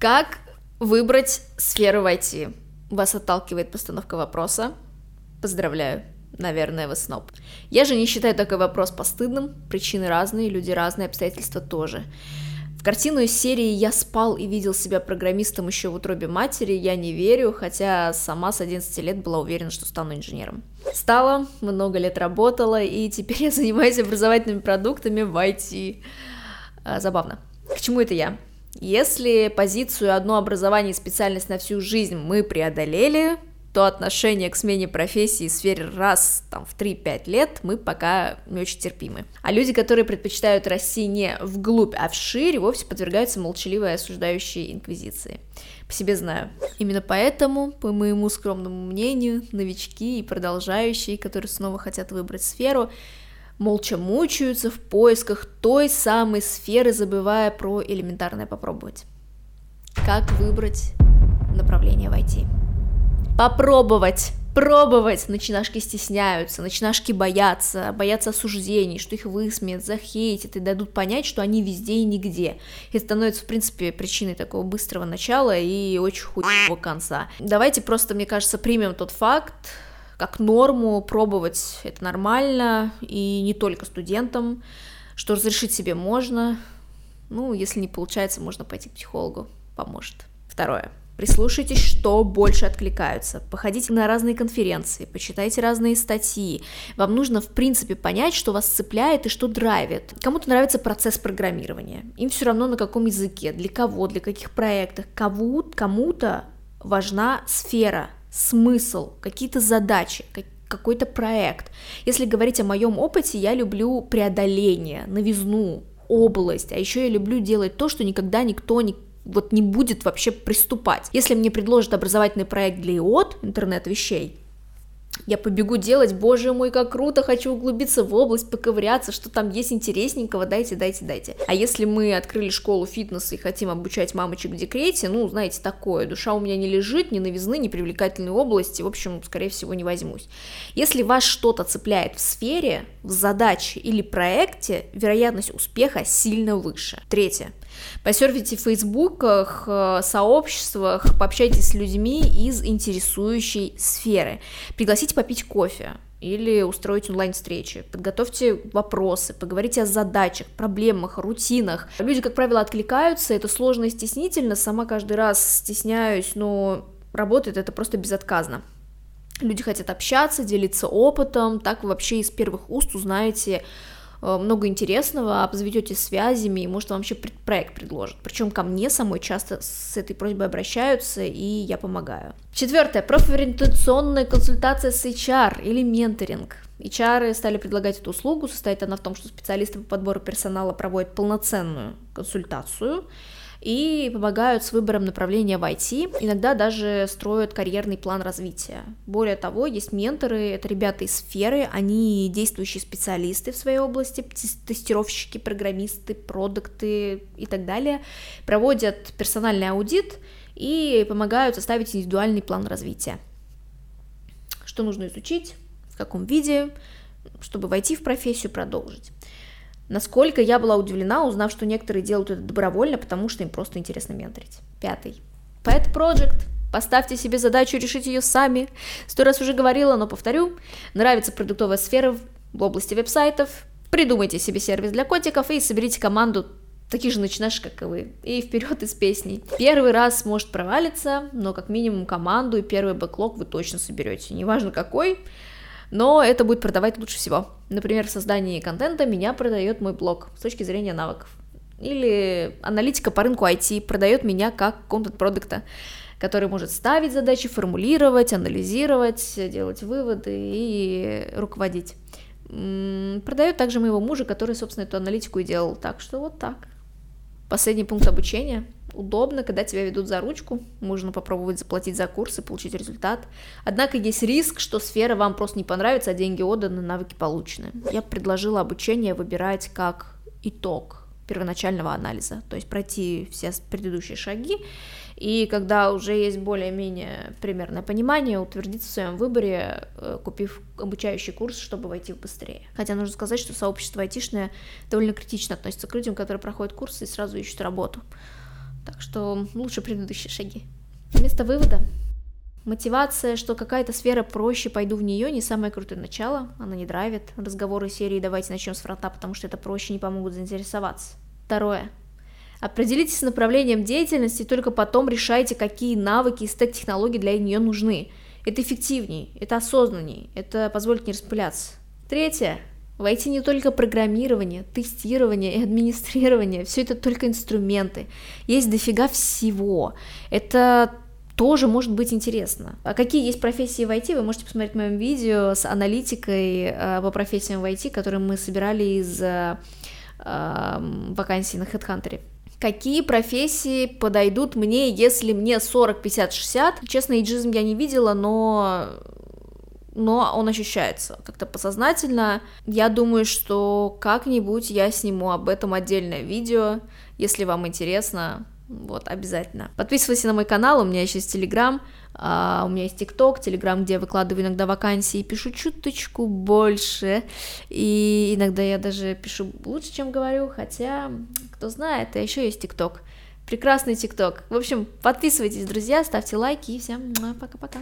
Как выбрать сферу в IT? Вас отталкивает постановка вопроса? Поздравляю, наверное, вы сноб. Я же не считаю такой вопрос постыдным, причины разные, люди разные, обстоятельства тоже. В картину из серии «Я спал и видел себя программистом еще в утробе матери» я не верю, хотя сама с 11 лет была уверена, что стану инженером. Стала, много лет работала, и теперь я занимаюсь образовательными продуктами в IT. А, забавно. К чему это я? Если позицию одно образование и специальность на всю жизнь мы преодолели, то отношение к смене профессии в сфере раз там, в 3-5 лет мы пока не очень терпимы. А люди, которые предпочитают расти не вглубь, а вширь, вовсе подвергаются молчаливой осуждающей инквизиции. По себе знаю. Именно поэтому, по моему скромному мнению, новички и продолжающие, которые снова хотят выбрать сферу, молча мучаются в поисках той самой сферы, забывая про элементарное попробовать. Как выбрать направление в IT? попробовать пробовать. Начинашки стесняются, начинашки боятся, боятся осуждений, что их высмеют, захейтят и дадут понять, что они везде и нигде. И становится, в принципе, причиной такого быстрого начала и очень хуевого конца. Давайте просто, мне кажется, примем тот факт, как норму, пробовать это нормально, и не только студентам, что разрешить себе можно, ну, если не получается, можно пойти к психологу, поможет. Второе. Прислушайтесь, что больше откликаются. Походите на разные конференции, почитайте разные статьи. Вам нужно, в принципе, понять, что вас цепляет и что драйвит. Кому-то нравится процесс программирования. Им все равно на каком языке, для кого, для каких проектов. Кому-то важна сфера, смысл, какие-то задачи, какой-то проект. Если говорить о моем опыте, я люблю преодоление, новизну, область, а еще я люблю делать то, что никогда никто не вот не будет вообще приступать. Если мне предложат образовательный проект для ИОТ, интернет вещей, я побегу делать, боже мой, как круто, хочу углубиться в область, поковыряться, что там есть интересненького, дайте, дайте, дайте. А если мы открыли школу фитнеса и хотим обучать мамочек в декрете, ну, знаете, такое, душа у меня не лежит, ни новизны, ни привлекательной области, в общем, скорее всего, не возьмусь. Если вас что-то цепляет в сфере, в задаче или проекте, вероятность успеха сильно выше. Третье. Посерфите в фейсбуках, э, сообществах, пообщайтесь с людьми из интересующей сферы. Пригласите попить кофе или устроить онлайн-встречи, подготовьте вопросы, поговорите о задачах, проблемах, рутинах. Люди, как правило, откликаются, это сложно и стеснительно, сама каждый раз стесняюсь, но работает это просто безотказно. Люди хотят общаться, делиться опытом, так вы вообще из первых уст узнаете много интересного, обзаведете связями, и, может, вам вообще проект предложат. Причем ко мне самой часто с этой просьбой обращаются, и я помогаю. Четвертое. Профориентационная консультация с HR или менторинг. HR стали предлагать эту услугу, состоит она в том, что специалисты по подбору персонала проводят полноценную консультацию, и помогают с выбором направления в IT, иногда даже строят карьерный план развития. Более того, есть менторы, это ребята из сферы, они действующие специалисты в своей области, тестировщики, программисты, продукты и так далее, проводят персональный аудит и помогают составить индивидуальный план развития. Что нужно изучить, в каком виде, чтобы войти в профессию, продолжить. Насколько я была удивлена, узнав, что некоторые делают это добровольно, потому что им просто интересно менторить. Пятый. Pet Project. Поставьте себе задачу решить ее сами. Сто раз уже говорила, но повторю. Нравится продуктовая сфера в области веб-сайтов. Придумайте себе сервис для котиков и соберите команду таких же начинаешь, как и вы. И вперед из песней. Первый раз может провалиться, но как минимум команду и первый бэклог вы точно соберете. Неважно какой, но это будет продавать лучше всего. Например, в создании контента меня продает мой блог с точки зрения навыков. Или аналитика по рынку IT продает меня как контент-продукта, который может ставить задачи, формулировать, анализировать, делать выводы и руководить. Продает также моего мужа, который, собственно, эту аналитику и делал. Так что вот так. Последний пункт обучения – удобно, когда тебя ведут за ручку, можно попробовать заплатить за курс и получить результат. Однако есть риск, что сфера вам просто не понравится, а деньги отданы, навыки получены. Я предложила обучение выбирать как итог первоначального анализа, то есть пройти все предыдущие шаги, и когда уже есть более-менее примерное понимание, утвердиться в своем выборе, э, купив обучающий курс, чтобы войти быстрее. Хотя нужно сказать, что сообщество айтишное довольно критично относится к людям, которые проходят курсы и сразу ищут работу. Так что лучше предыдущие шаги. Вместо вывода Мотивация, что какая-то сфера проще, пойду в нее, не самое крутое начало, она не драйвит. Разговоры серии «давайте начнем с фронта, потому что это проще, не помогут заинтересоваться». Второе. Определитесь с направлением деятельности, только потом решайте, какие навыки и стек-технологии для нее нужны. Это эффективнее, это осознаннее, это позволит не распыляться. Третье. Войти не только программирование, тестирование и администрирование, все это только инструменты. Есть дофига всего. Это тоже может быть интересно. А какие есть профессии в IT, вы можете посмотреть в моем видео с аналитикой э, по профессиям в IT, которые мы собирали из э, э, вакансий на HeadHunter. Какие профессии подойдут мне, если мне 40, 50, 60? Честно, иджизм я не видела, но но он ощущается как-то подсознательно. Я думаю, что как-нибудь я сниму об этом отдельное видео, если вам интересно. Вот, обязательно. Подписывайся на мой канал, у меня еще есть Телеграм, у меня есть ТикТок, Телеграм, где я выкладываю иногда вакансии, пишу чуточку больше, и иногда я даже пишу лучше, чем говорю, хотя, кто знает, а еще есть ТикТок. Прекрасный ТикТок. В общем, подписывайтесь, друзья, ставьте лайки, и всем пока-пока.